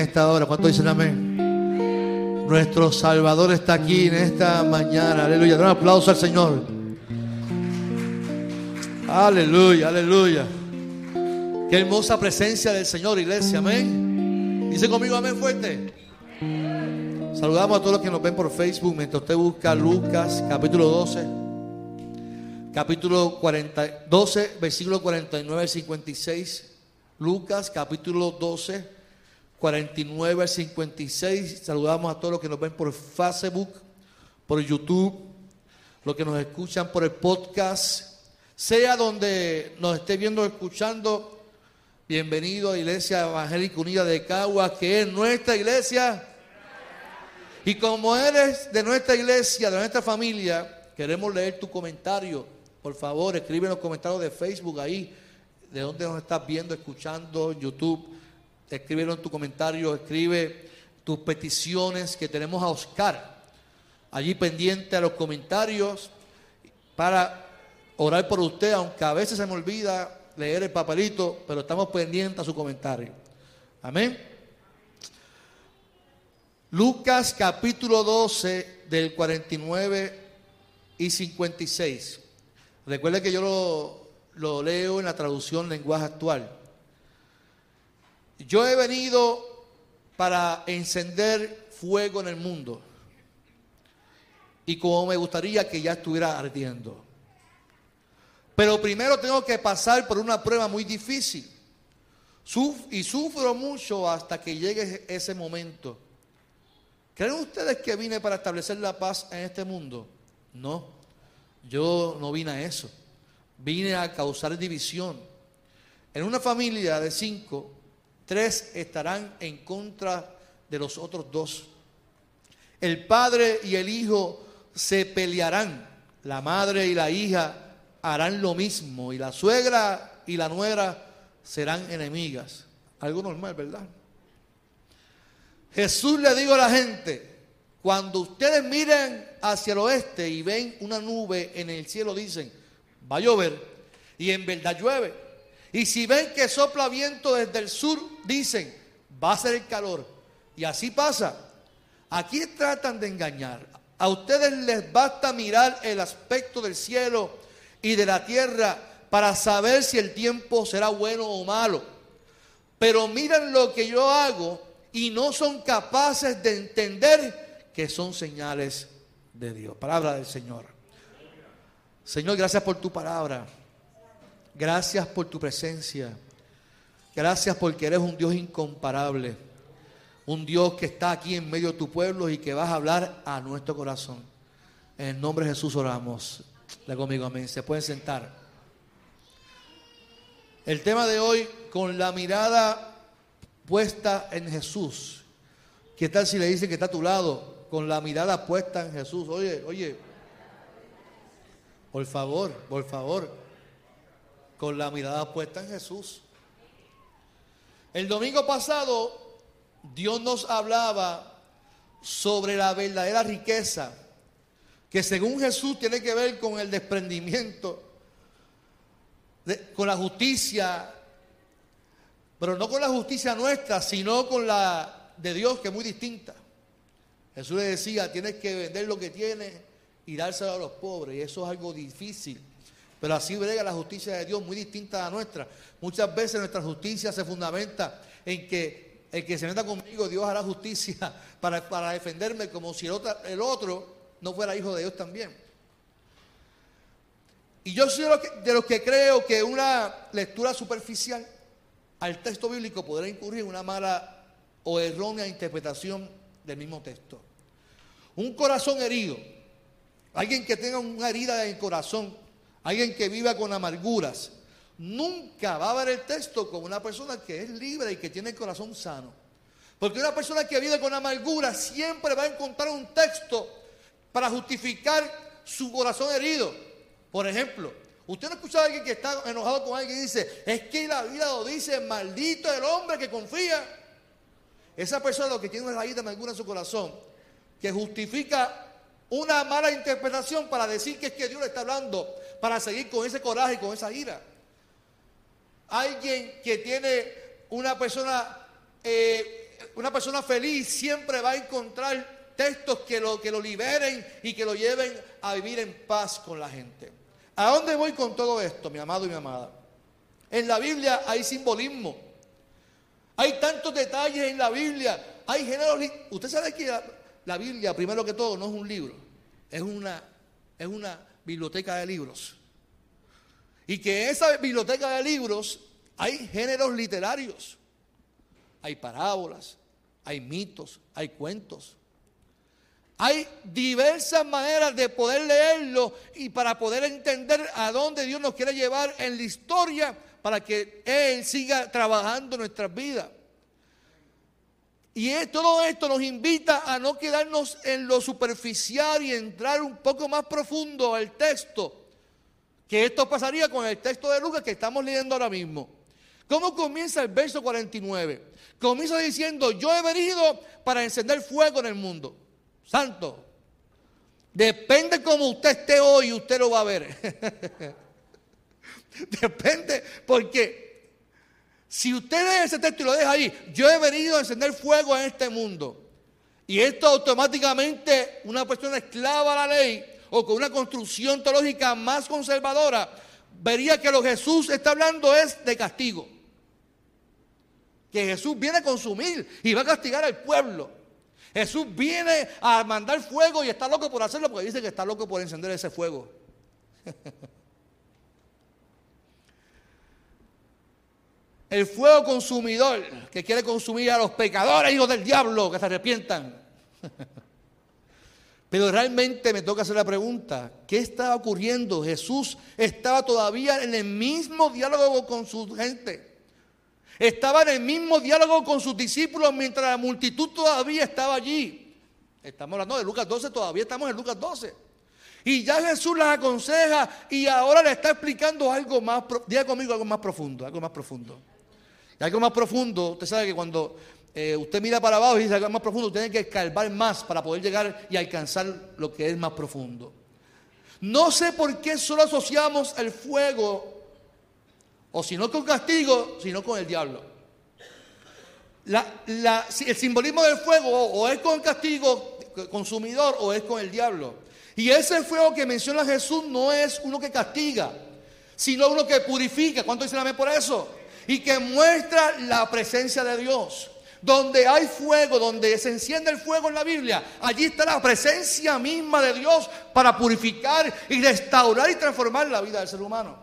en esta hora. ¿Cuánto dicen amén? Nuestro Salvador está aquí en esta mañana. Aleluya. un aplauso al Señor. Aleluya, aleluya. Qué hermosa presencia del Señor, iglesia. Amén. Dice conmigo amén fuerte. Saludamos a todos los que nos ven por Facebook mientras usted busca Lucas capítulo 12. Capítulo 40, 12, versículo 49 al 56. Lucas capítulo 12, 49 al 56. Saludamos a todos los que nos ven por Facebook, por YouTube, los que nos escuchan por el podcast sea donde nos esté viendo o escuchando, bienvenido a Iglesia Evangélica Unida de Cagua, que es nuestra iglesia. Y como eres de nuestra iglesia, de nuestra familia, queremos leer tu comentario. Por favor, escribe en los comentarios de Facebook ahí, de donde nos estás viendo, escuchando, YouTube. Escribe en tu comentario, escribe tus peticiones que tenemos a Oscar. Allí pendiente a los comentarios para orar por usted, aunque a veces se me olvida leer el papelito, pero estamos pendientes a su comentario. Amén. Lucas capítulo 12 del 49 y 56. Recuerde que yo lo, lo leo en la traducción lenguaje actual. Yo he venido para encender fuego en el mundo. Y como me gustaría que ya estuviera ardiendo. Pero primero tengo que pasar por una prueba muy difícil. y sufro mucho hasta que llegue ese momento. ¿Creen ustedes que vine para establecer la paz en este mundo? No, yo no vine a eso. Vine a causar división. En una familia de cinco, tres estarán en contra de los otros dos. El padre y el hijo se pelearán. La madre y la hija harán lo mismo y la suegra y la nuera serán enemigas. Algo normal, ¿verdad? Jesús le dijo a la gente, cuando ustedes miren hacia el oeste y ven una nube en el cielo, dicen, va a llover. Y en verdad llueve. Y si ven que sopla viento desde el sur, dicen, va a ser el calor. Y así pasa. Aquí tratan de engañar. A ustedes les basta mirar el aspecto del cielo y de la tierra para saber si el tiempo será bueno o malo. Pero miran lo que yo hago y no son capaces de entender que son señales de Dios. Palabra del Señor. Señor, gracias por tu palabra. Gracias por tu presencia. Gracias porque eres un Dios incomparable. Un Dios que está aquí en medio de tu pueblo y que vas a hablar a nuestro corazón. En el nombre de Jesús oramos. Le conmigo, amén. Se pueden sentar. El tema de hoy, con la mirada puesta en Jesús. ¿Qué tal si le dice que está a tu lado? Con la mirada puesta en Jesús. Oye, oye. Por favor, por favor. Con la mirada puesta en Jesús. El domingo pasado, Dios nos hablaba sobre la verdadera riqueza que según Jesús tiene que ver con el desprendimiento, con la justicia, pero no con la justicia nuestra, sino con la de Dios, que es muy distinta. Jesús le decía, tienes que vender lo que tienes y dárselo a los pobres, y eso es algo difícil. Pero así brega la justicia de Dios, muy distinta a la nuestra. Muchas veces nuestra justicia se fundamenta en que el que se meta conmigo, Dios hará justicia para, para defenderme, como si el otro, no fuera hijo de Dios también. Y yo soy de los que, creo que una lectura superficial al texto bíblico podrá incurrir en una mala o errónea interpretación del mismo texto. Un corazón herido, alguien que tenga una herida en el corazón, alguien que viva con amarguras, nunca va a ver el texto como una persona que es libre y que tiene el corazón sano. Porque una persona que vive con amargura siempre va a encontrar un texto para justificar su corazón herido. Por ejemplo, usted no ha escuchado a alguien que está enojado con alguien y dice, es que la vida lo dice, maldito el hombre que confía. Esa persona lo que tiene una raíz de amargura en su corazón, que justifica una mala interpretación para decir que es que Dios le está hablando, para seguir con ese coraje y con esa ira. Alguien que tiene una persona, eh, una persona feliz siempre va a encontrar textos que lo, que lo liberen y que lo lleven a vivir en paz con la gente. ¿A dónde voy con todo esto, mi amado y mi amada? En la Biblia hay simbolismo. Hay tantos detalles en la Biblia. Hay géneros. Usted sabe que la, Biblia, primero que todo, no es un libro. Es una, es una biblioteca de libros. Y que esa biblioteca de libros hay géneros literarios. Hay parábolas, hay mitos, hay cuentos. Hay diversas maneras de poder leerlo y para poder entender a dónde Dios nos quiere llevar en la historia para que Él siga trabajando nuestras vidas. Y todo esto nos invita a no quedarnos en lo superficial y entrar un poco más profundo al texto. Que esto pasaría con el texto de Lucas que estamos leyendo ahora mismo. ¿Cómo comienza el verso 49? Comienza diciendo, yo he venido para encender fuego en el mundo. Santo. Depende cómo usted esté hoy, usted lo va a ver. Depende, porque si usted lee ese texto y lo deja ahí, yo he venido a encender fuego en este mundo. Y esto automáticamente, una persona esclava a la ley o con una construcción teológica más conservadora, vería que lo que Jesús está hablando es de castigo. Que Jesús viene a consumir y va a castigar al pueblo. Jesús viene a mandar fuego y está loco por hacerlo porque dice que está loco por encender ese fuego. el fuego consumidor que quiere consumir a los pecadores, hijos del diablo, que se arrepientan. Pero realmente me toca hacer la pregunta, ¿qué estaba ocurriendo? Jesús estaba todavía en el mismo diálogo con su gente. Estaba en el mismo diálogo con sus discípulos mientras la multitud todavía estaba allí. Estamos hablando de Lucas 12, todavía estamos en Lucas 12. Y ya Jesús las aconseja y ahora le está explicando algo más, diga conmigo algo más profundo, algo más profundo. Y algo más profundo, usted sabe que cuando eh, usted mira para abajo y dice algo más profundo, usted tiene que escarbar más para poder llegar y alcanzar lo que es más profundo. No sé por qué solo asociamos el fuego, o si no con castigo, sino con el diablo. el simbolismo del fuego o es con castigo consumidor o es con el diablo. Y ese fuego que menciona Jesús no es uno que castiga, sino uno que purifica. ¿Cuánto dicen amén por eso? Y que muestra la presencia de Dios. Donde hay fuego, donde se enciende el fuego en la Biblia, allí está la presencia misma de Dios para purificar y restaurar y transformar la vida del ser humano.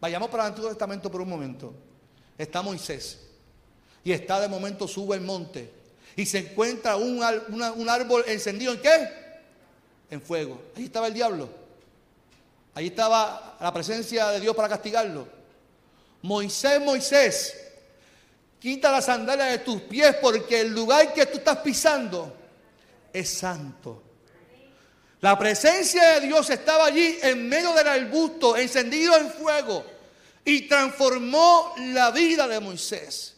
Vayamos para el Antiguo Testamento por un momento. Está Moisés y está de momento sube el monte y se encuentra un, un árbol encendido en qué? En fuego. Allí estaba el diablo. Allí estaba la presencia de Dios para castigarlo. Moisés, Moisés, quita la sandalia de tus pies porque el lugar que tú estás pisando es santo. La presencia de Dios estaba allí en medio del arbusto, encendido en fuego, y transformó la vida de Moisés.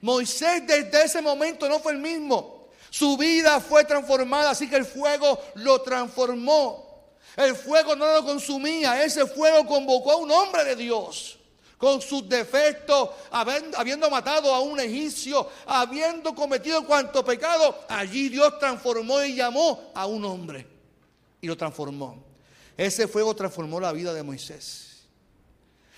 Moisés desde ese momento no fue el mismo. Su vida fue transformada, así que el fuego lo transformó. El fuego no lo consumía, ese fuego convocó a un hombre de Dios con sus defectos, habiendo matado a un egipcio, habiendo cometido cuanto pecado, allí Dios transformó y llamó a un hombre y lo transformó. Ese fuego transformó la vida de Moisés.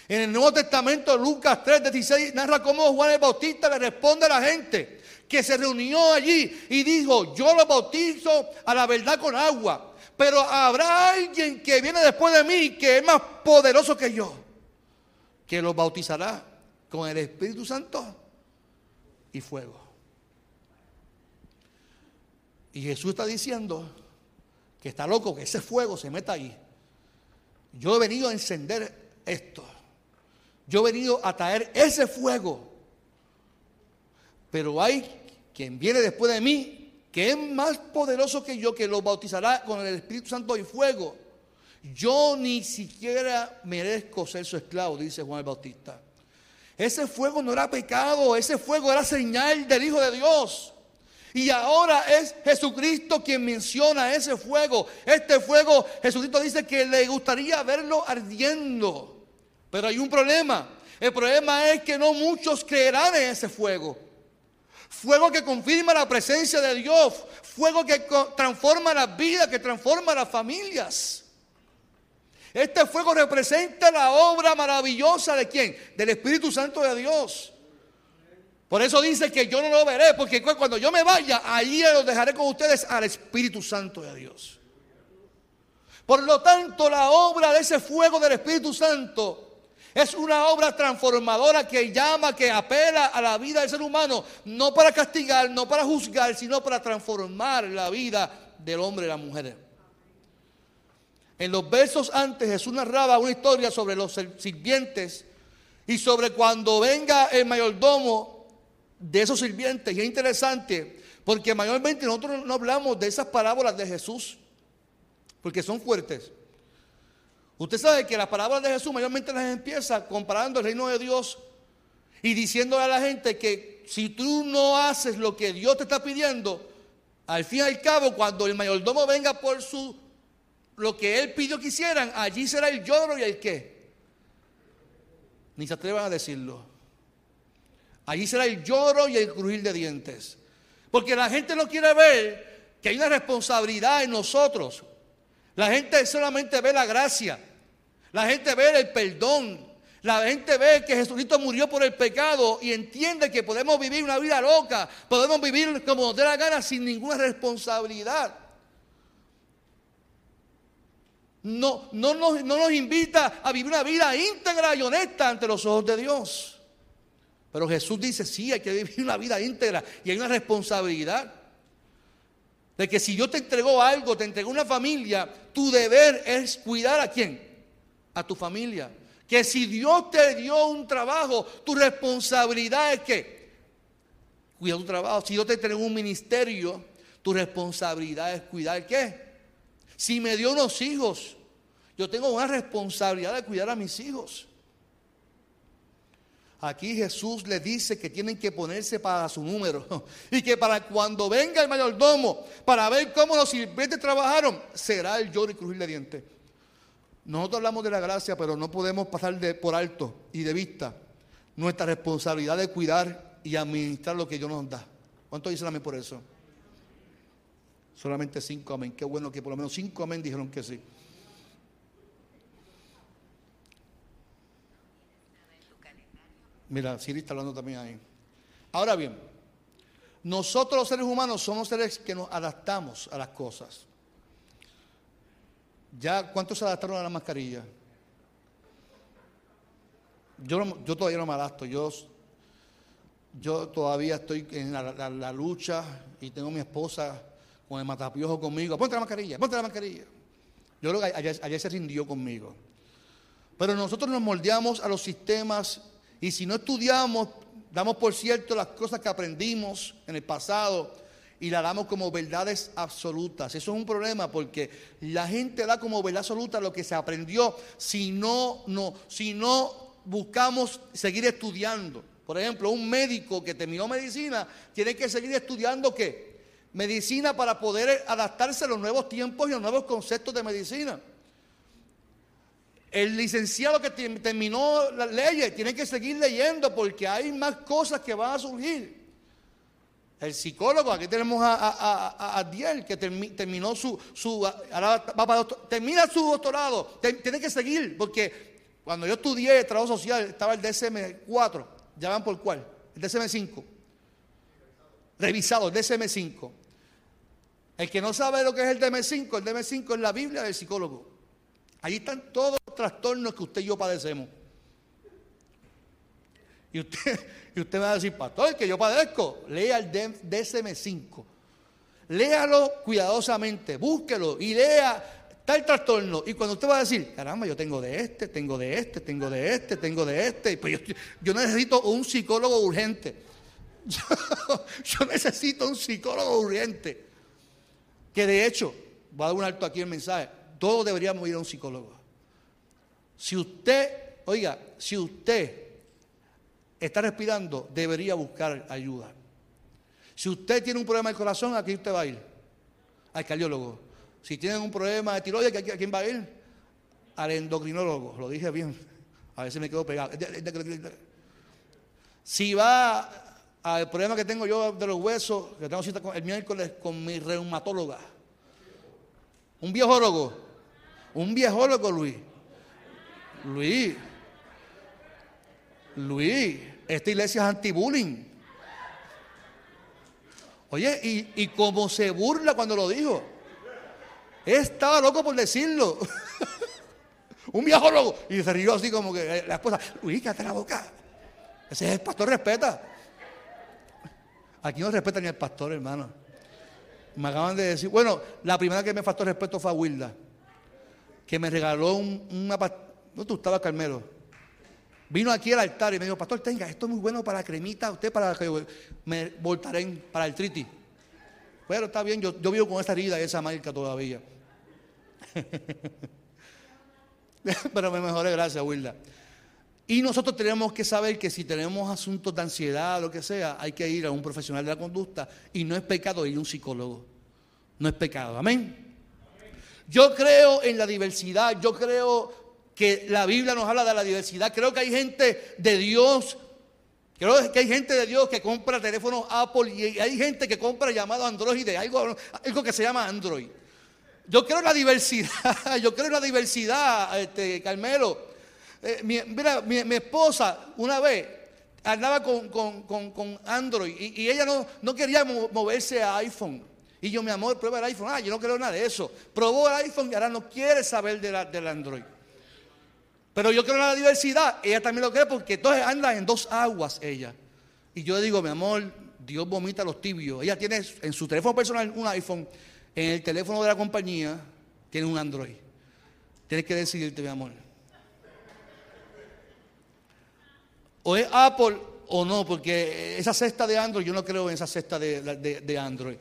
En el Nuevo Testamento, Lucas 3:16 narra cómo Juan el Bautista le responde a la gente que se reunió allí y dijo, yo lo bautizo a la verdad con agua, pero habrá alguien que viene después de mí que es más poderoso que yo que los bautizará con el Espíritu Santo y fuego. Y Jesús está diciendo que está loco que ese fuego se meta ahí. Yo he venido a encender esto. Yo he venido a traer ese fuego. Pero hay quien viene después de mí que es más poderoso que yo, que los bautizará con el Espíritu Santo y fuego. Yo ni siquiera merezco ser su esclavo, dice Juan el Bautista. Ese fuego no era pecado, ese fuego era señal del Hijo de Dios. Y ahora es Jesucristo quien menciona ese fuego. Este fuego, Jesucristo dice que le gustaría verlo ardiendo. Pero hay un problema. El problema es que no muchos creerán en ese fuego. Fuego que confirma la presencia de Dios. Fuego que transforma la vida, que transforma las familias. Este fuego representa la obra maravillosa de quién? Del Espíritu Santo de Dios. Por eso dice que yo no lo veré, porque cuando yo me vaya, ahí lo dejaré con ustedes al Espíritu Santo de Dios. Por lo tanto, la obra de ese fuego del Espíritu Santo es una obra transformadora que llama, que apela a la vida del ser humano, no para castigar, no para juzgar, sino para transformar la vida del hombre y la mujer. En los versos antes Jesús narraba una historia sobre los sirvientes y sobre cuando venga el mayordomo de esos sirvientes. Y es interesante porque mayormente nosotros no hablamos de esas parábolas de Jesús porque son fuertes. Usted sabe que las palabras de Jesús mayormente las empieza comparando el reino de Dios y diciéndole a la gente que si tú no haces lo que Dios te está pidiendo, al fin y al cabo, cuando el mayordomo venga por su lo que él pidió que hicieran, allí será el lloro y el qué. Ni se atrevan a decirlo. Allí será el lloro y el crujir de dientes. Porque la gente no quiere ver que hay una responsabilidad en nosotros. La gente solamente ve la gracia. La gente ve el perdón. La gente ve que Jesucristo murió por el pecado y entiende que podemos vivir una vida loca. Podemos vivir como nos dé la gana sin ninguna responsabilidad no, no, nos, no nos invita a vivir una vida íntegra y honesta ante los ojos de Dios. Pero Jesús dice, sí, hay que vivir una vida íntegra y hay una responsabilidad. De que si Dios te entregó algo, te entregó una familia, tu deber es cuidar a quién? A tu familia. Que si Dios te dio un trabajo, tu responsabilidad es que cuidar tu trabajo. Si Dios te entregó un ministerio, tu responsabilidad es cuidar qué? Si me dio unos hijos, yo tengo una responsabilidad de cuidar a mis hijos. Aquí Jesús le dice que tienen que ponerse para su número y que para cuando venga el mayordomo para ver cómo los sirvientes trabajaron, será el lloro y crujir de dientes. Nosotros hablamos de la gracia, pero no podemos pasar de, por alto y de vista nuestra responsabilidad de cuidar y administrar lo que Dios nos da. ¿Cuánto dicen amén por eso? Solamente cinco amén. Qué bueno que por lo menos cinco amén dijeron que sí. Mira, Siri está hablando también ahí. Ahora bien, nosotros los seres humanos somos seres que nos adaptamos a las cosas. ¿Ya cuántos se adaptaron a la mascarilla? Yo, yo todavía no me adapto. Yo, yo todavía estoy en la lucha y tengo mi esposa con el matapiojo conmigo, ponte la mascarilla, ponte la mascarilla. Yo creo que ayer, se rindió conmigo. Pero nosotros nos moldeamos a los sistemas y si no estudiamos, damos por cierto las cosas que aprendimos en el pasado y las damos como verdades absolutas. Eso es un problema porque la gente da como verdad absoluta lo que se aprendió si no, no, si no buscamos seguir estudiando. Por ejemplo, un médico que terminó medicina tiene que seguir estudiando qué? Medicina para poder adaptarse a los nuevos tiempos y los nuevos conceptos de medicina. El licenciado que terminó las leyes tiene que seguir leyendo porque hay más cosas que van a surgir. El psicólogo, aquí tenemos a, a, que terminó su, su termina su doctorado, tiene que seguir, porque cuando yo estudié trabajo social estaba el DSM-4, ya van por cuál, el DSM-5, revisado, el DSM-5. El que no sabe lo que es el DM5, el DM5 es la Biblia del psicólogo. Ahí están todos los trastornos que usted y yo padecemos. Y usted, y usted me va a decir, pastor, que yo padezco. Lea el DSM5. Léalo cuidadosamente, búsquelo y lea tal trastorno. Y cuando usted va a decir, caramba, yo tengo de este, tengo de este, tengo de este, tengo de este, pues yo, yo necesito un psicólogo urgente. yo necesito un psicólogo urgente. Que de hecho, voy a dar un alto aquí el mensaje, todos deberíamos ir a un psicólogo. Si usted, oiga, si usted está respirando, debería buscar ayuda. Si usted tiene un problema del corazón, ¿a quién usted va a ir? Al cardiólogo. Si tiene un problema de tiroides, ¿a quién va a ir? Al endocrinólogo. Lo dije bien. A si me quedo pegado. Si va al problema que tengo yo de los huesos, que tengo cita el miércoles con mi reumatóloga. Un viejólogo. Un viejólogo, Luis. Luis. Luis, esta iglesia es anti-bullying. Oye, y, y como se burla cuando lo dijo. Estaba loco por decirlo. Un viejólogo. Y se rió así como que la esposa, Luis, cállate la boca. Ese es el pastor, respeta. Aquí no respeta ni el pastor, hermano. Me acaban de decir, bueno, la primera que me faltó respeto fue a Wilda, que me regaló una... ¿No tú estabas, Carmelo? Vino aquí al altar y me dijo, pastor, tenga, esto es muy bueno para la cremita, usted para que me voltaré para el triti. Pero está bien, yo, yo vivo con esa herida y esa marca todavía. Pero me mejoré, gracias, Wilda. Y nosotros tenemos que saber que si tenemos asuntos de ansiedad, lo que sea, hay que ir a un profesional de la conducta y no es pecado ir a un psicólogo. No es pecado, amén. Yo creo en la diversidad, yo creo que la Biblia nos habla de la diversidad, creo que hay gente de Dios, creo que hay gente de Dios que compra teléfonos Apple y hay gente que compra llamado Android, algo, algo que se llama Android. Yo creo en la diversidad, yo creo en la diversidad, este, Carmelo. Eh, mi, mira, mi, esposa una vez andaba con, Android y, ella no, no quería moverse a iPhone. Y yo, mi amor, prueba el iPhone. Ah, yo no quiero nada de eso. Probó el iPhone y ahora no quiere saber de la, del Android. Pero yo creo en la diversidad. Ella también lo cree porque entonces anda en dos aguas ella. Y yo digo, mi amor, Dios vomita los tibios. Ella tiene en su teléfono personal un iPhone. En el teléfono de la compañía tiene un Android. Tienes que decidirte, mi amor. O es Apple o no, porque esa cesta de Android, yo no creo en esa cesta de, Android.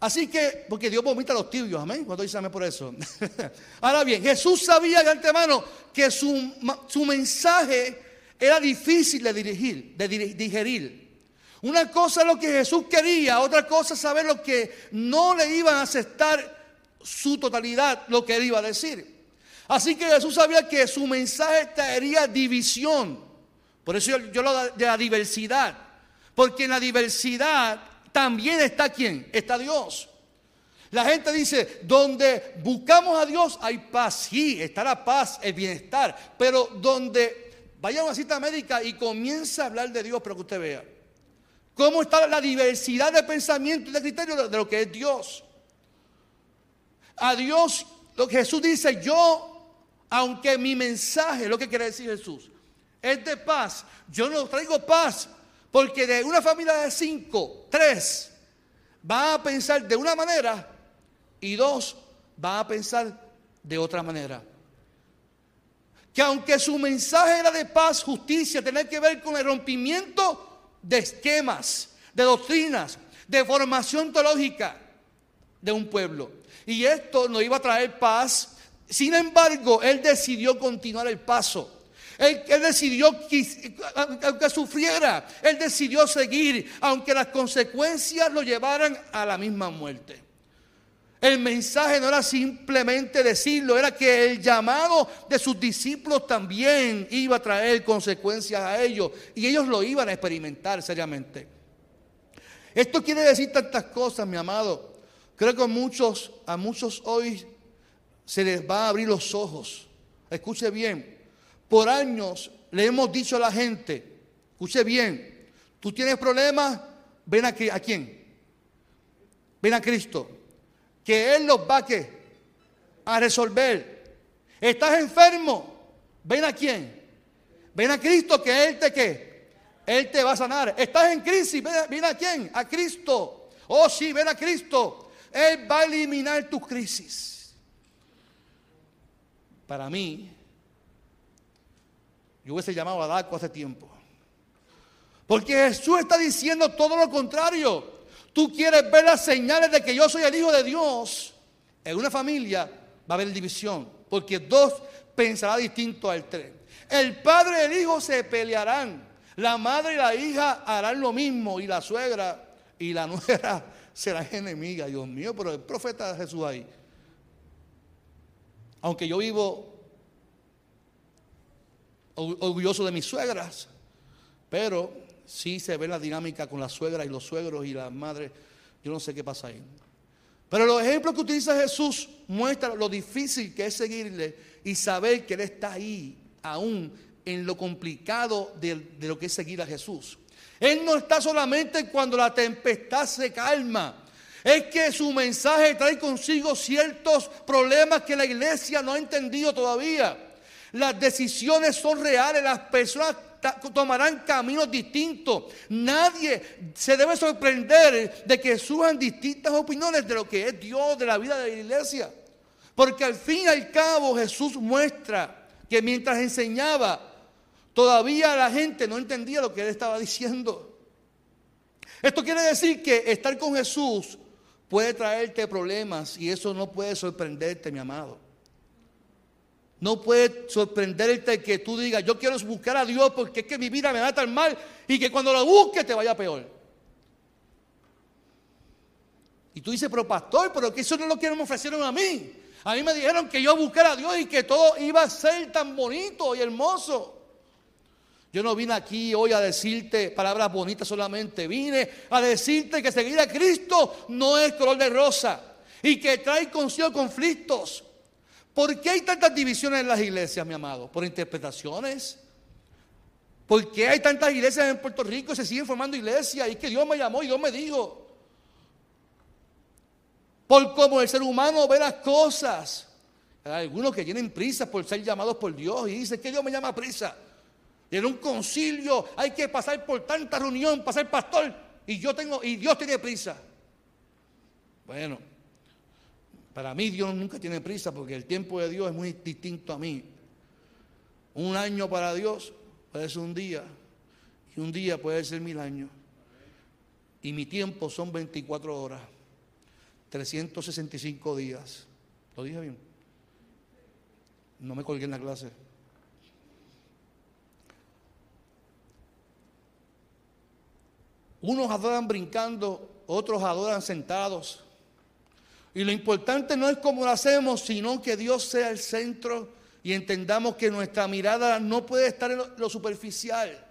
Así que, porque Dios vomita a los tibios, amén. Cuando dice amén por eso. Ahora bien, Jesús sabía de antemano que su, su mensaje era difícil de dirigir, de digerir. Una cosa es lo que Jesús quería, otra cosa es saber lo que no le iban a aceptar su totalidad, lo que él iba a decir. Así que Jesús sabía que su mensaje traería división. Por eso yo, lo de la diversidad. Porque en la diversidad también está quién? Está Dios. La gente dice, donde buscamos a Dios hay paz. Sí, está la paz, el bienestar. Pero donde vaya a una cita médica y comienza a hablar de Dios, pero que usted vea. ¿Cómo está la diversidad de pensamiento y de criterio de lo que es Dios? A Dios, lo que Jesús dice, yo, aunque mi mensaje, lo que quiere decir Jesús, es de paz. Yo no traigo paz porque de una familia de cinco, tres van a pensar de una manera y dos van a pensar de otra manera. Que aunque su mensaje era de paz, justicia, tener que ver con el rompimiento de esquemas, de doctrinas, de formación teológica de un pueblo. Y esto no iba a traer paz. Sin embargo, él decidió continuar el paso. Él, decidió que, aunque sufriera, él decidió seguir, aunque las consecuencias lo llevaran a la misma muerte. El mensaje no era simplemente decirlo, era que el llamado de sus discípulos también iba a traer consecuencias a ellos y ellos lo iban a experimentar seriamente. Esto quiere decir tantas cosas, mi amado. Creo que muchos, a muchos hoy se les va a abrir los ojos. Escuche bien, por años le hemos dicho a la gente, escuche bien, tú tienes problemas, ven aquí, ¿a quién? Ven a Cristo, que Él los va a, a resolver. Estás enfermo, ven a quién? Ven a Cristo que Él te qué? Él te va a sanar. Estás en crisis, ven, ven a quién? A Cristo. Oh sí, ven a Cristo. Él va a eliminar tu crisis. Para mí, yo hubiese llamado a Daco hace tiempo. Porque Jesús está diciendo todo lo contrario. Tú quieres ver las señales de que yo soy el Hijo de Dios. En una familia va a haber división. Porque dos pensará distinto al tres. El padre y el hijo se pelearán. La madre y la hija harán lo mismo y la suegra y la nuera serán enemigas. Dios mío, pero el profeta Jesús ahí. Aunque yo vivo orgulloso de mis suegras, pero sí se ve la dinámica con las suegras y los suegros y las madres. Yo no sé qué pasa ahí. Pero los ejemplos que utiliza Jesús muestran lo difícil que es seguirle y saber que Él está ahí, aún en lo complicado de, de lo que es seguir a Jesús. Él no está solamente cuando la tempestad se calma. Es que su mensaje trae consigo ciertos problemas que la iglesia no ha entendido todavía. Las decisiones son reales, las personas tomarán caminos distintos. Nadie se debe sorprender de que surjan distintas opiniones de lo que es Dios, de la vida de la iglesia. Porque al fin y al cabo Jesús muestra que mientras enseñaba, todavía la gente no entendía lo que él estaba diciendo. Esto quiere decir que estar con Jesús puede traerte problemas y eso no puede sorprenderte, mi amado. No puede sorprenderte que tú digas, yo quiero buscar a Dios porque es que mi vida me va estar mal y que cuando lo busques te vaya peor. Y tú dices, pero pastor, pero que eso no lo quieren ofrecieron a mí. A mí me dijeron que yo buscara a Dios y que todo iba a ser tan bonito y hermoso. Yo no vine aquí hoy a decirte palabras bonitas solamente. Vine a decirte que seguir a Cristo no es color de rosa y que trae consigo conflictos. ¿Por qué hay tantas divisiones en las iglesias, mi amado? ¿Por interpretaciones? ¿Por qué hay tantas iglesias en Puerto Rico se siguen formando iglesias? Y es que Dios me llamó y Dios me dijo. Por cómo el ser humano ve las cosas. Hay algunos que tienen prisa por ser llamados por Dios y dicen que Dios me llama a prisa. Y en un concilio hay que pasar por tanta reunión para ser pastor y yo tengo y Dios tiene prisa. Bueno, para mí Dios nunca tiene prisa porque el tiempo de Dios es muy distinto a mí. Un año para Dios puede ser un día y un día puede ser mil años. Y mi tiempo son 24 horas, 365 días. ¿Lo dije bien? No me colgué en la clase. Unos adoran brincando, otros adoran sentados. Y lo importante no es cómo lo hacemos, sino que Dios sea el centro y entendamos que nuestra mirada no puede estar en lo, superficial.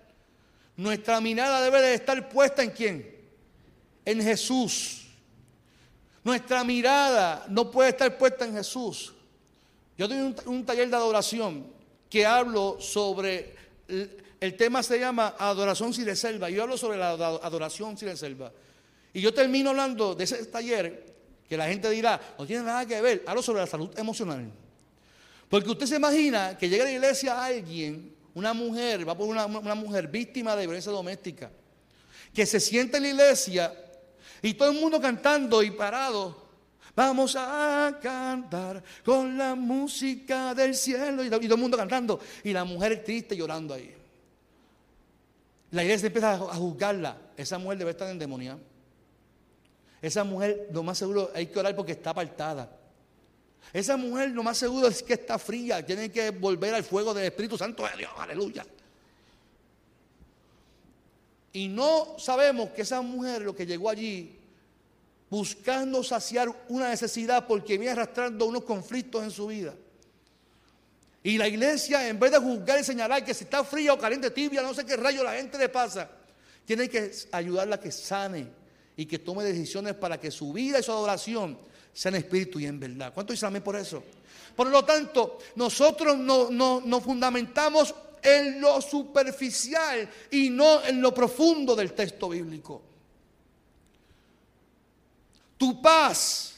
Nuestra mirada debe de estar puesta en quién? En Jesús. Nuestra mirada no puede estar puesta en Jesús. Yo doy un, taller de adoración que hablo sobre, el, el, tema se llama adoración sin reserva. Yo hablo sobre la adoración sin reserva. Y yo termino hablando de ese taller que la gente dirá, no tiene nada que ver, hablo sobre la salud emocional. Porque usted se imagina que llega a la iglesia alguien, una mujer, va por una, una mujer víctima de violencia doméstica, que se siente en la iglesia y todo el mundo cantando y parado. Vamos a cantar con la música del cielo y todo el mundo cantando y la mujer triste llorando ahí. La iglesia empieza a juzgarla. Esa mujer debe estar endemoniada. Esa mujer, lo más seguro, hay que orar porque está apartada. Esa mujer, lo más seguro es que está fría. Tiene que volver al fuego del Espíritu Santo de Dios. Aleluya. Y no sabemos que esa mujer, lo que llegó allí, buscando saciar una necesidad porque viene arrastrando unos conflictos en su vida. Y la iglesia, en vez de juzgar y señalar que si está fría o caliente, tibia, no sé qué rayo la gente le pasa, tiene que ayudarla a que sane y que tome decisiones para que su vida y su adoración sean espíritu y en verdad. ¿Cuánto dicen por eso? Por lo tanto, nosotros nos no, fundamentamos en lo superficial y no en lo profundo del texto bíblico. Tu paz,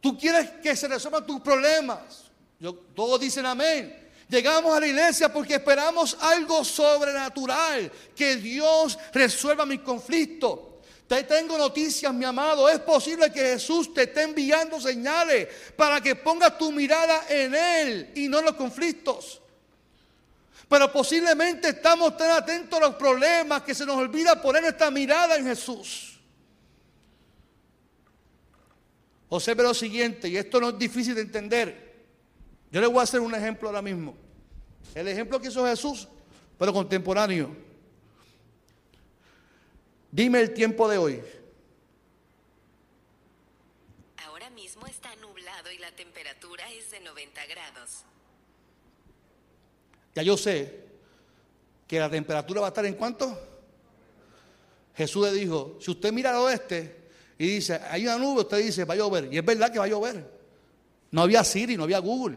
tú quieres que se resuelvan tus problemas. Yo, todos dicen amén. Llegamos a la iglesia porque esperamos algo sobrenatural, que Dios resuelva mis conflictos. Te tengo noticias, mi amado. Es posible que Jesús te esté enviando señales para que pongas tu mirada en Él y no en los conflictos. Pero posiblemente estamos tan atentos a los problemas que se nos olvida poner nuestra mirada en Jesús. Observe lo siguiente, y esto no es difícil de entender. Yo le voy a hacer un ejemplo ahora mismo. El ejemplo que hizo Jesús, pero contemporáneo. Dime el tiempo de hoy. Ahora mismo está nublado y la temperatura es de 90 grados. Ya yo sé que la temperatura va a estar en cuánto. Jesús le dijo, si usted mira al oeste y dice, hay una nube, usted dice, va a llover. Y es verdad que va a llover. No había Siri, no había Google.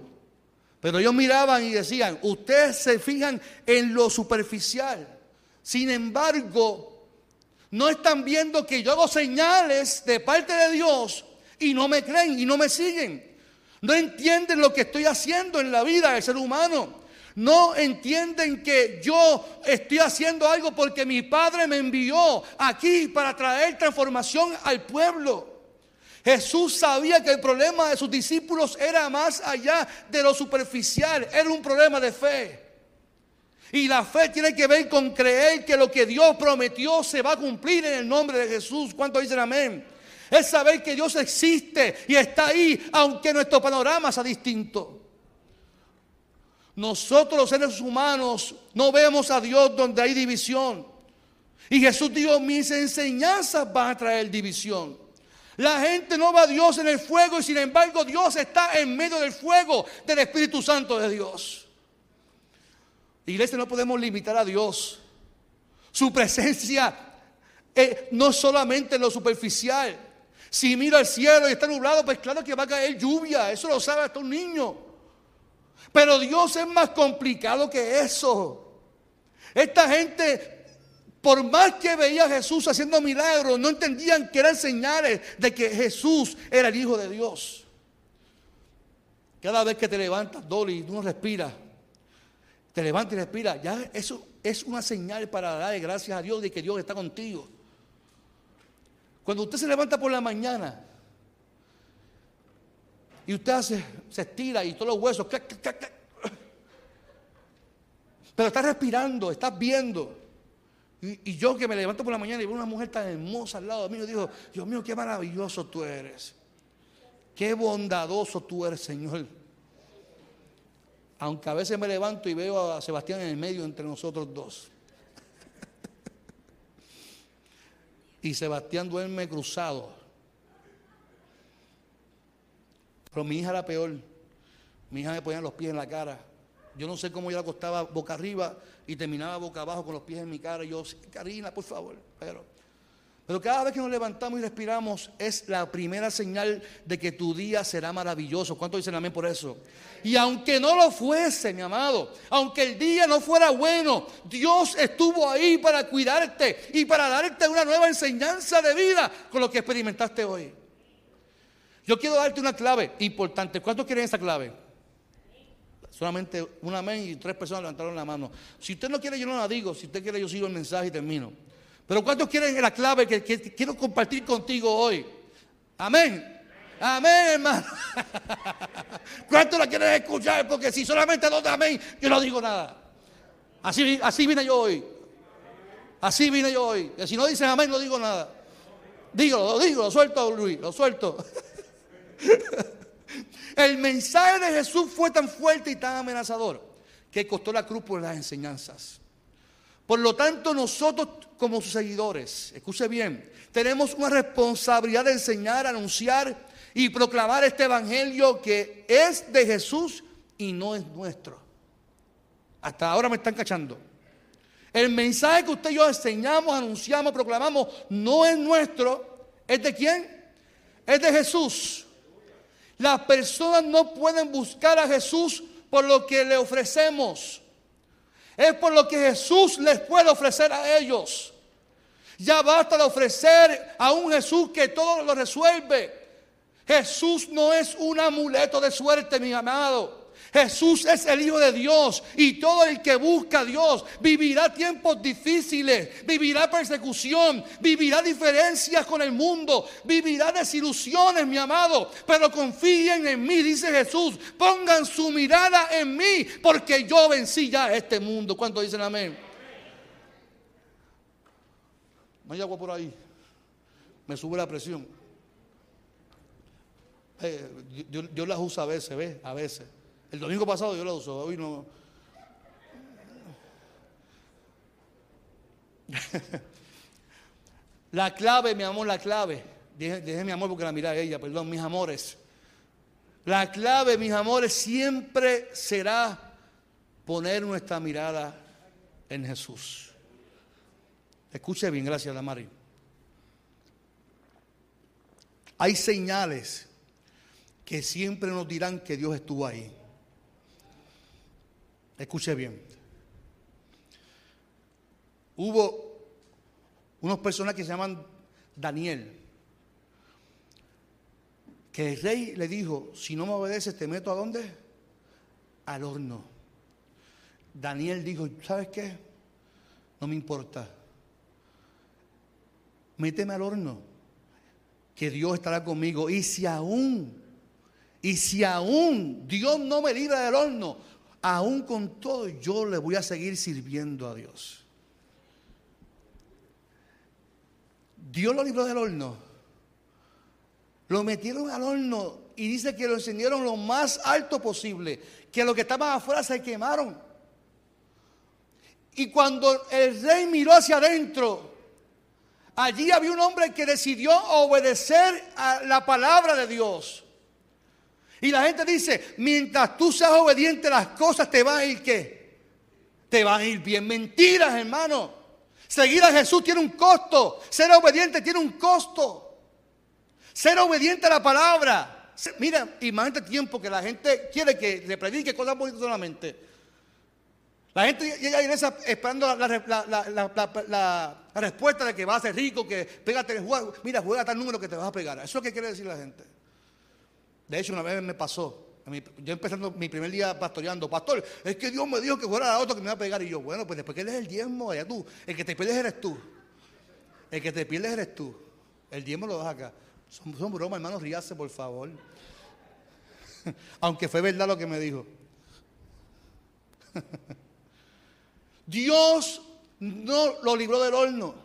Pero ellos miraban y decían, ustedes se fijan en lo superficial. Sin embargo, no están viendo que yo hago señales de parte de Dios y no me creen y no me siguen. No entienden lo que estoy haciendo en la vida del ser humano. No entienden que yo estoy haciendo algo porque mi Padre me envió aquí para traer transformación al pueblo. Jesús sabía que el problema de sus discípulos era más allá de lo superficial, era un problema de fe. Y la fe tiene que ver con creer que lo que Dios prometió se va a cumplir en el nombre de Jesús. ¿Cuánto dicen amén? Es saber que Dios existe y está ahí, aunque nuestro panorama sea distinto. Nosotros los seres humanos no vemos a Dios donde hay división. Y Jesús dijo, mis enseñanzas van a traer división. La gente no va a Dios en el fuego y sin embargo Dios está en medio del fuego del Espíritu Santo de Dios. Iglesia, no podemos limitar a Dios. Su presencia eh, no solamente en lo superficial. Si miro al cielo y está nublado, pues claro que va a caer lluvia. Eso lo sabe hasta un niño. Pero Dios es más complicado que eso. Esta gente, por más que veía a Jesús haciendo milagros, no entendían que eran señales de que Jesús era el Hijo de Dios. Cada vez que te levantas, Dolly, tú no respiras, te levantas y respiras, ya eso es una señal para darle gracias a Dios de que Dios está contigo. Cuando usted se levanta por la mañana, y usted hace, se estira y todos los huesos, pero está respirando, está viendo. Y, yo que me levanto por la mañana y veo una mujer tan hermosa al lado mío, digo, Dios mío, qué maravilloso tú eres. Qué bondadoso tú eres, Señor. Aunque a veces me levanto y veo a Sebastián en el medio entre nosotros dos. y Sebastián duerme cruzado. Pero mi hija era peor. Mi hija me ponía los pies en la cara. Yo no sé cómo yo la acostaba boca arriba y terminaba boca abajo con los pies en mi cara. Y yo, Karina, por favor. Pero, pero cada vez que nos levantamos y respiramos es la primera señal de que tu día será maravilloso. ¿Cuánto dicen amén por eso? Y aunque no lo fuese, mi amado, aunque el día no fuera bueno, Dios estuvo ahí para cuidarte y para darte una nueva enseñanza de vida con lo que experimentaste hoy. Yo quiero darte una clave importante. ¿Cuántos quieren esa clave? Solamente un amén y tres personas levantaron la mano. Si usted no quiere, yo no la digo. Si usted quiere, yo sigo el mensaje y termino. Pero ¿cuántos quieren la clave que, quiero compartir contigo hoy? Amén. Amén, hermano. ¿Cuántos la quieren escuchar? Porque si solamente dos amén, yo no digo nada. Así, así vine yo hoy. Así vine yo hoy. Que si no dicen amén, no digo nada. Dígalo, lo digo, lo suelto, Luis, lo suelto. El mensaje de Jesús fue tan fuerte y tan amenazador que costó la cruz por las enseñanzas. Por lo tanto, nosotros como sus seguidores, escuche bien, tenemos una responsabilidad de enseñar, anunciar y proclamar este evangelio que es de Jesús y no es nuestro. Hasta ahora me están cachando. El mensaje que usted y yo enseñamos, anunciamos, proclamamos, no es nuestro. ¿Es de quién? Es de Jesús. Las personas no pueden buscar a Jesús por lo que le ofrecemos. Es por lo que Jesús les puede ofrecer a ellos. Ya basta de ofrecer a un Jesús que todo lo resuelve. Jesús no es un amuleto de suerte, mi amado. Jesús es el Hijo de Dios y todo el que busca a Dios vivirá tiempos difíciles, vivirá persecución, vivirá diferencias con el mundo, vivirá desilusiones, mi amado. Pero confíen en mí, dice Jesús. Pongan su mirada en mí porque yo vencí ya este mundo. ¿Cuántos dicen amén? No hay agua por ahí. Me sube la presión. Eh, Dios, las usa a veces, ¿ves? A veces. El domingo pasado yo lo uso, hoy no. La clave, mi amor, la clave. Dije, mi amor porque la mira ella, perdón, mis amores. La clave, mis amores, siempre será poner nuestra mirada en Jesús. Escuche bien, gracias, Damari. Hay señales que siempre nos dirán que Dios estuvo ahí. Escuche bien. Hubo unos personas que se llaman Daniel, que el rey le dijo, si no me obedeces, te meto a dónde? Al horno. Daniel dijo, ¿sabes qué? No me importa. Méteme al horno, que Dios estará conmigo. Y si aún, y si aún Dios no me libra del horno, aún con todo yo le voy a seguir sirviendo a Dios. Dios lo libró del horno. Lo metieron al horno y dice que lo encendieron lo más alto posible, que los que estaban afuera se quemaron. Y cuando el rey miró hacia adentro, allí había un hombre que decidió obedecer a la palabra de Dios. Y la gente dice, mientras tú seas obediente las cosas te van a ir qué? Te van a ir bien. Mentiras, hermano. Seguir a Jesús tiene un costo. Ser obediente tiene un costo. Ser obediente a la palabra. Mira, imagínate tiempo que la gente quiere que le predique cosas bonitas solamente. La gente llega a iglesia esperando la, respuesta de que va a ser rico, que pégate, juega, mira, juega tal número que te vas a pegar. Eso es lo que quiere decir la gente. De hecho, una vez me pasó. Yo empezando mi primer día pastoreando, pastor, es que Dios me dijo que fuera la otra que me iba a pegar. Y yo, bueno, pues después que eres el diezmo, allá tú. El que te pierdes eres tú. El que te pierdes eres tú. El diezmo lo das acá. Son, son bromas, hermanos, ríase, por favor. Aunque fue verdad lo que me dijo. Dios no lo libró del horno.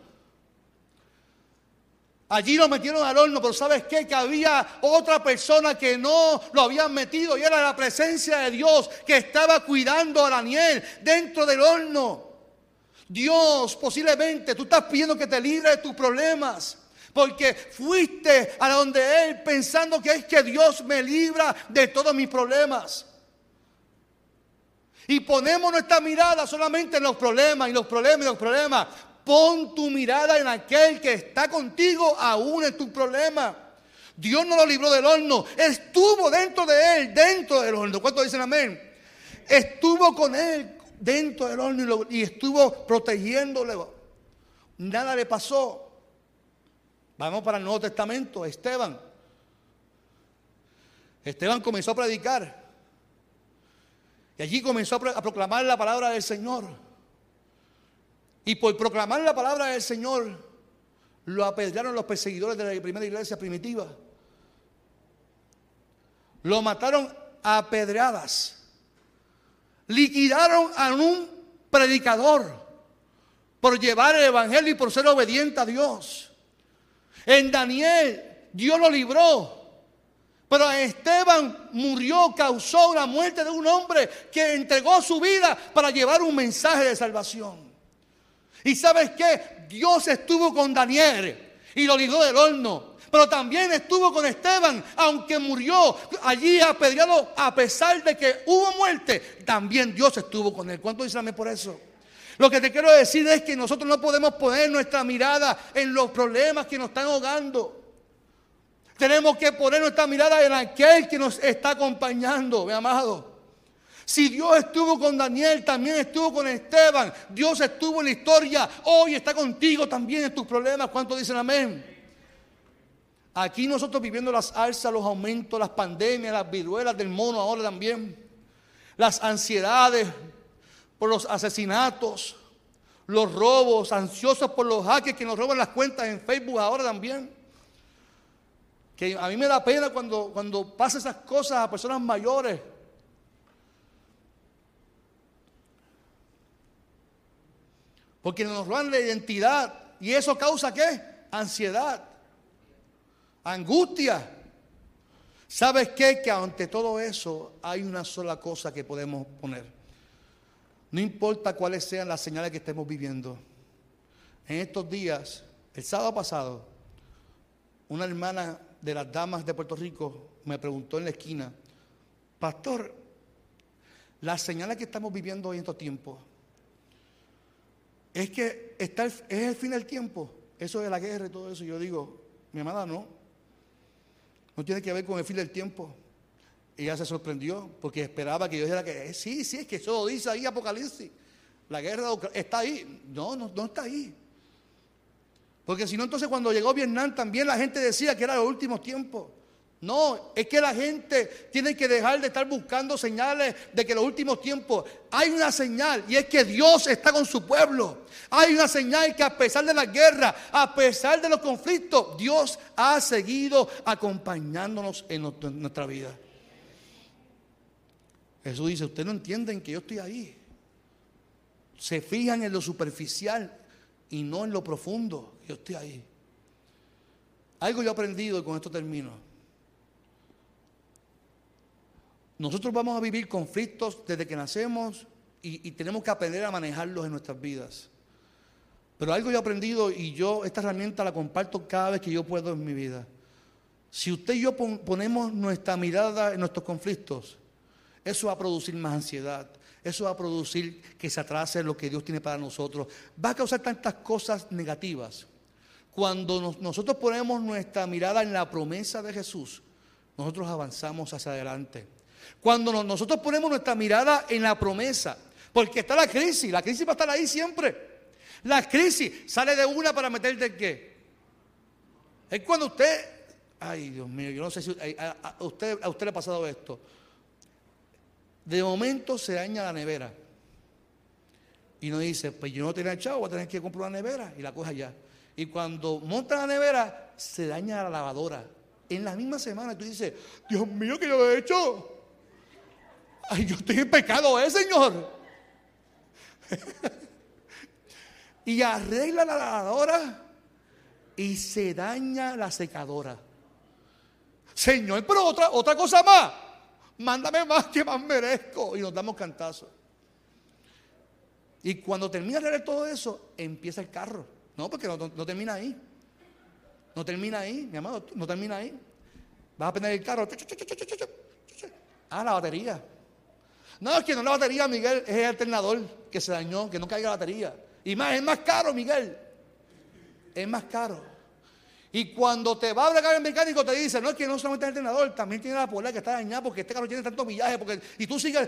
Allí lo metieron al horno, pero ¿sabes qué? Que había otra persona que no lo habían metido y era la presencia de Dios que estaba cuidando a Daniel dentro del horno. Dios, posiblemente tú estás pidiendo que te libre de tus problemas. Porque fuiste a donde Él pensando que es que Dios me libra de todos mis problemas. Y ponemos nuestra mirada solamente en los problemas y los problemas y los problemas. Pon tu mirada en aquel que está contigo aún en tu problema. Dios no lo libró del horno, estuvo dentro de él, dentro del horno. ¿Cuántos dicen amén? Estuvo con él dentro del horno y, y estuvo protegiéndole. Nada le pasó. Vamos para el Nuevo Testamento, Esteban. Esteban comenzó a predicar. Y allí comenzó a proclamar la palabra del Señor. Y por proclamar la palabra del Señor, lo apedrearon los perseguidores de la primera iglesia primitiva. Lo mataron a. Liquidaron a un predicador por llevar el evangelio y por ser obediente a Dios. En Daniel, Dios lo libró. Pero Esteban murió, causó la muerte de un hombre que entregó su vida para llevar un mensaje de salvación. Y sabes qué? Dios estuvo con Daniel y lo libró del horno. Pero también estuvo con Esteban, aunque murió allí apedreado, a pesar de que hubo muerte, también Dios estuvo con él. ¿Cuánto dicen por eso? Lo que te quiero decir es que nosotros no podemos poner nuestra mirada en los problemas que nos están ahogando. Tenemos que poner nuestra mirada en aquel que nos está acompañando, mi amado. Si Dios estuvo con Daniel, también estuvo con Esteban. Dios estuvo en la historia. Hoy está contigo también en tus problemas. ¿Cuántos dicen amén? Aquí nosotros viviendo las alzas, los aumentos, las pandemias, las viruelas del mono ahora también. Las ansiedades por los asesinatos, los robos, ansiosos por los hackers que nos roban las cuentas en Facebook ahora también. Que a mí me da pena cuando, cuando pasan esas cosas a personas mayores Porque nos roban la identidad. ¿Y eso causa qué? Ansiedad. Angustia. ¿Sabes qué? Que ante todo eso hay una sola cosa que podemos poner. No importa cuáles sean las señales que estemos viviendo. En estos días El sábado pasado, una hermana de las damas de Puerto Rico me preguntó en la esquina, pastor, las señales que estamos viviendo hoy en estos tiempos, es que está es el fin del tiempo, eso de la guerra y todo eso. Yo digo, mi amada, no, no tiene que ver con el fin del tiempo. Ella se sorprendió porque esperaba que yo dijera que sí, sí, es que eso lo dice ahí Apocalipsis. La guerra está ahí. No, no, no está ahí. Porque si no, entonces cuando llegó Vietnam también la gente decía que era los últimos tiempos. No, es que la gente tiene que dejar de estar buscando señales de que en los últimos tiempos hay una señal y es que Dios está con su pueblo. Hay una señal que a pesar de la guerra, a pesar de los conflictos, Dios ha seguido acompañándonos en nuestra vida. Jesús dice, ustedes no entienden que yo estoy ahí. Se fijan en lo superficial y no en lo profundo. Yo estoy ahí. Algo yo he aprendido y con esto termino. Nosotros vamos a vivir conflictos desde que nacemos y, tenemos que aprender a manejarlos en nuestras vidas. Pero algo yo he aprendido y yo esta herramienta la comparto cada vez que yo puedo en mi vida. Si usted y yo ponemos nuestra mirada en nuestros conflictos, eso va a producir más ansiedad, eso va a producir que se atrase lo que Dios tiene para nosotros, va a causar tantas cosas negativas. Cuando nosotros ponemos nuestra mirada en la promesa de Jesús, nosotros avanzamos hacia adelante. Cuando nosotros ponemos nuestra mirada en la promesa, porque está la crisis, la crisis va a estar ahí siempre. La crisis sale de una para meterte en qué. Es cuando usted, ay Dios mío, yo no sé si a, usted, a usted le ha pasado esto. De momento se daña la nevera. Y no dice, pues yo no tenía chavo, voy a tener que comprar una nevera y la coja allá. Y cuando monta la nevera, se daña la lavadora. En la misma semana tú dices, Dios mío, ¿qué yo he hecho? Ay, yo estoy en pecado, ¿eh, Señor? y arregla la lavadora y se daña la secadora. Señor, pero otra, otra cosa más. Mándame más que más merezco. Y nos damos cantazos. Y cuando termina de leer todo eso, empieza el carro. No, porque no, termina ahí. No termina ahí, mi amado, no termina ahí. Vas a prender el carro. Ah, la batería. No, es que no la batería, Miguel, es el alternador que se dañó, que no caiga la batería. Y más, es más caro, Miguel. Es más caro. Y cuando te va a bregar el mecánico, te dice, no es que no solamente el alternador, también tiene la polea que está dañada porque este carro tiene tanto millaje. Porque, y tú sigues.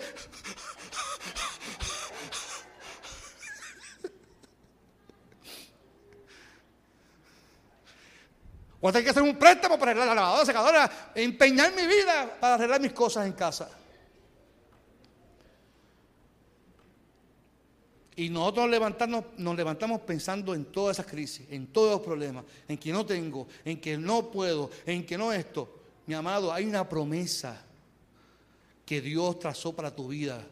O tengo que hacer un préstamo para arreglar la lavadora, secadora, empeñar mi vida para arreglar mis cosas en casa. Y nosotros levantamos, nos levantamos pensando en todas esas crisis, en todos los problemas, en que no tengo, en que no puedo, en que no esto. Mi amado, hay una promesa que Dios trazó para tu vida.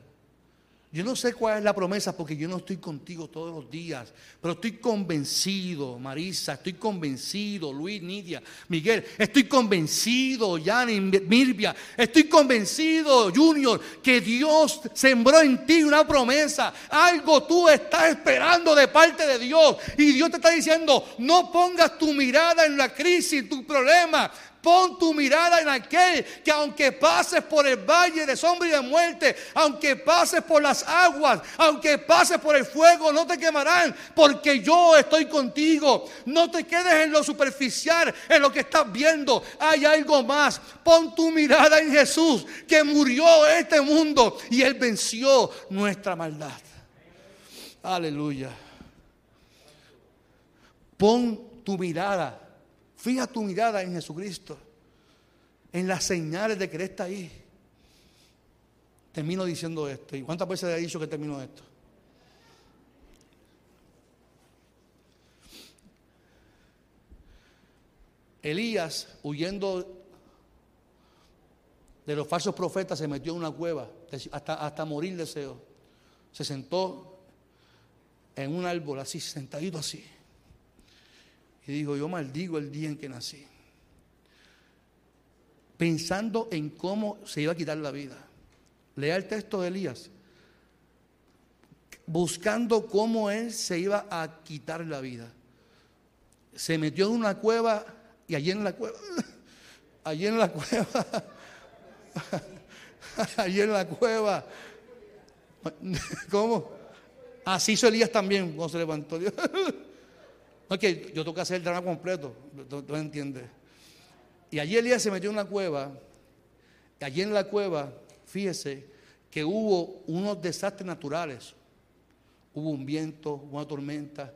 Yo no sé cuál es la promesa porque yo no estoy contigo todos los días, pero estoy convencido, Marisa, estoy convencido, Luis, Nidia, Miguel, estoy convencido, Yani, Mirvia, estoy convencido, Junior, que Dios sembró en ti una promesa. Algo tú estás esperando de parte de Dios y Dios te está diciendo, no pongas tu mirada en la crisis, tu problema, Pon tu mirada en aquel que aunque pases por el valle de sombra y de muerte, aunque pases por las aguas, aunque pases por el fuego, no te quemarán, porque yo estoy contigo. No te quedes en lo superficial, en lo que estás viendo. Hay algo más. Pon tu mirada en Jesús, que murió este mundo y Él venció nuestra maldad. Aleluya. Pon tu mirada Fija tu mirada en Jesucristo, en las señales de que Él está ahí. Termino diciendo esto. ¿Y cuántas veces le he dicho que termino esto? Elías, huyendo de los falsos profetas, se metió en una cueva hasta, hasta morir deseo. Se sentó en un árbol así, sentadito así. Y digo, yo maldigo el día en que nací. Pensando en cómo se iba a quitar la vida. Lea el texto de Elías. Buscando cómo él se iba a quitar la vida. se metió en una cueva y allí en la cueva, allí en la cueva, allí en la cueva, ¿cómo? Así hizo Elías también cuando se levantó. No que yo tengo que hacer el drama completo, ¿tú, entiendes? Y allí Elías se metió en una cueva, allí en la cueva, fíjese, que hubo unos desastres naturales. Hubo un viento, una tormenta,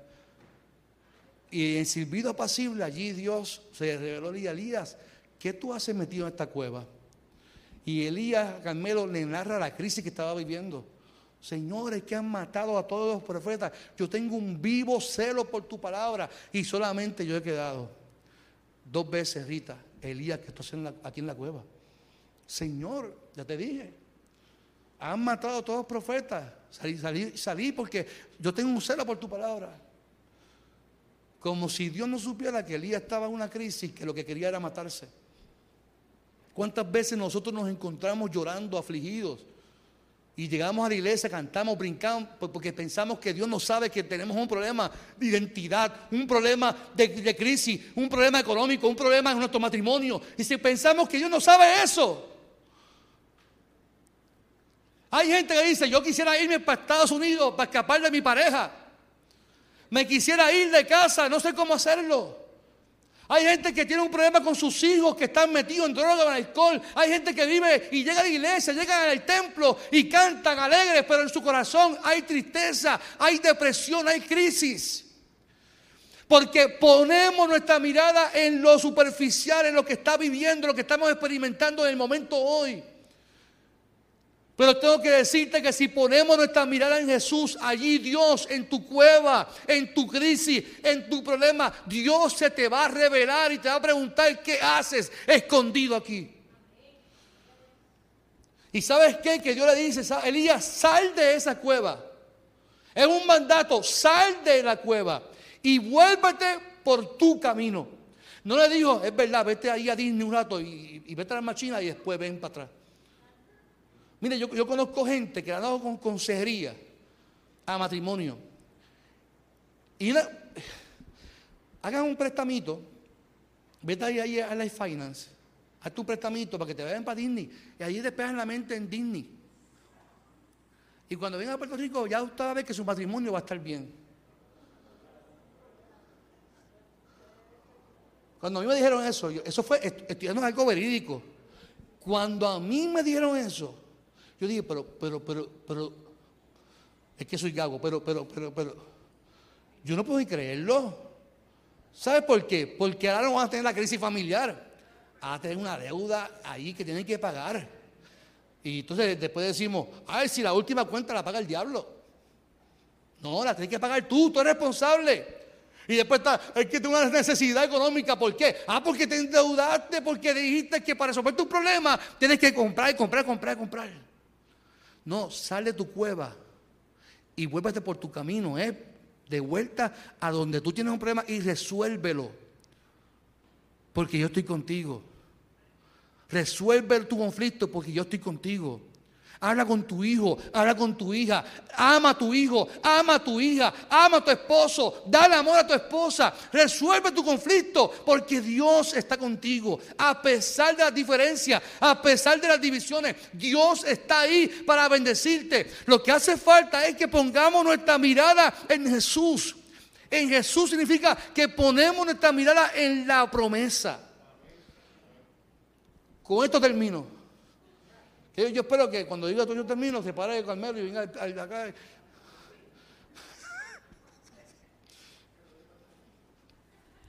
y en silbido apacible allí Dios se reveló a Elías, ¿qué tú haces metido en esta cueva? Y Elías Carmelo le narra la crisis que estaba viviendo. Señores, que han matado a todos los profetas. Yo tengo un vivo celo por tu palabra y solamente yo he quedado. Dos veces, Rita, Elías, que estoy aquí en la cueva. Señor, ya te dije, han matado a todos los profetas. Salí, salí, salí porque yo tengo un celo por tu palabra. Como si Dios no supiera que Elías estaba en una crisis, que lo que quería era matarse. ¿Cuántas veces nosotros nos encontramos llorando, afligidos? Y llegamos a la iglesia, cantamos, brincamos, porque pensamos que Dios no sabe que tenemos un problema de identidad, un problema de, crisis, un problema económico, un problema en nuestro matrimonio. Y si pensamos que Dios no sabe eso. Hay gente que dice, yo quisiera irme para Estados Unidos para escapar de mi pareja me quisiera ir de casa, no sé cómo hacerlo. Hay gente que tiene un problema con sus hijos que están metidos en droga, en alcohol. Hay gente que vive y llega a la iglesia, llegan al templo y cantan alegres, pero en su corazón hay tristeza, hay depresión, hay crisis. Porque ponemos nuestra mirada en lo superficial, en lo que está viviendo, lo que estamos experimentando en el momento hoy. Pero tengo que decirte que si ponemos nuestra mirada en Jesús, allí Dios, en tu cueva, en tu crisis, en tu problema, Dios se te va a revelar y te va a preguntar qué haces escondido aquí. ¿Y sabes qué? Que Dios le dice, Elías, sal de esa cueva. Es un mandato, sal de la cueva y vuélvete por tu camino. No le dijo, es verdad, vete ahí a Disney un rato y, y vete a la machina y después ven para atrás. Mire, yo, conozco gente que ha dado con consejería a matrimonio. Y hagan un prestamito, vete ahí, a Life Finance, haz tu prestamito para que te vayan para Disney. Y allí despejan la mente en Disney. Y cuando vengan a Puerto Rico, ya usted va a ver que su matrimonio va a estar bien. Cuando a mí me dijeron eso, eso fue estudiando algo verídico. Cuando a mí me dijeron eso, yo dije, pero, pero, pero, pero, es que soy gago, pero, pero, pero, pero, yo no puedo creerlo. ¿Sabe por qué? Porque ahora no van a tener la crisis familiar. Van a tener una deuda ahí que tienen que pagar. Y entonces después decimos, ay, si la última cuenta la paga el diablo. No, la tienes que pagar tú, tú eres responsable. Y después está, es que tengo una necesidad económica. ¿Por qué? Ah, porque te endeudaste, porque dijiste que para resolver tu problema tienes que comprar, comprar, comprar, comprar. No, sal de tu cueva y vuélvete por tu camino, ¿eh? De vuelta a donde tú tienes un problema y resuélvelo. Porque yo estoy contigo. Resuelve tu conflicto porque yo estoy contigo. Habla con tu hijo, habla con tu hija. Ama a tu hijo, ama a tu hija, ama a tu esposo. Dale amor a tu esposa. Resuelve tu conflicto porque Dios está contigo. A pesar de las diferencias, a pesar de las divisiones, Dios está ahí para bendecirte. Lo que hace falta es que pongamos nuestra mirada en Jesús. En Jesús significa que ponemos nuestra mirada en la promesa. Con esto termino. Yo, espero que cuando diga todo yo termino, se pare el Carmelo y venga acá.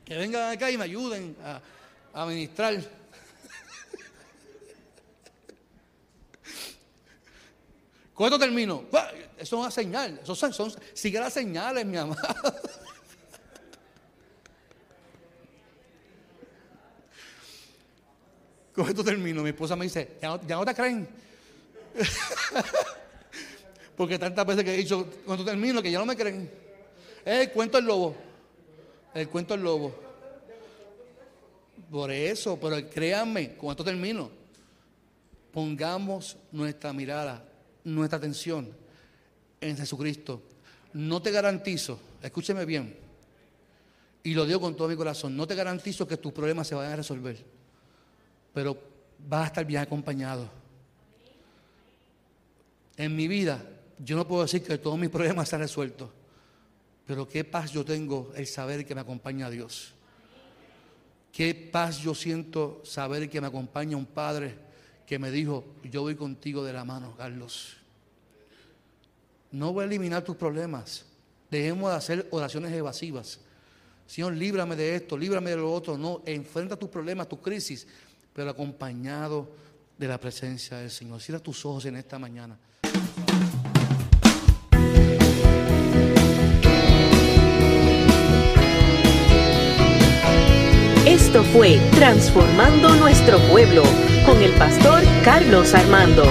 Que vengan acá y me ayuden a, a ministrar. Con termino. Eso es una señal. Son, sigue las señales, mi amado. Con esto termino. Mi esposa me dice, ¿ya no, te creen? Porque tantas veces que he dicho, cuando termino, que ya no me creen. El cuento del lobo. El cuento del lobo. Por eso, pero créanme, con esto termino. Pongamos nuestra mirada, nuestra atención en Jesucristo. No te garantizo, escúcheme bien, Y lo digo con todo mi corazón. No te garantizo que tus problemas se vayan a resolver. Pero vas a estar bien acompañado. En mi vida, yo no puedo decir que todos mis problemas se han resuelto. Pero qué paz yo tengo el saber que me acompaña Dios. Qué paz yo siento saber que me acompaña un Padre que me dijo, yo voy contigo de la mano, Carlos. No voy a eliminar tus problemas. Dejemos de hacer oraciones evasivas. Señor, líbrame de esto, líbrame de lo otro. No, enfrenta tus problemas, tus crisis, pero acompañado de la presencia del Señor. Cierra tus ojos en esta mañana. Esto fue Transformando Nuestro Pueblo con el pastor Carlos Armando.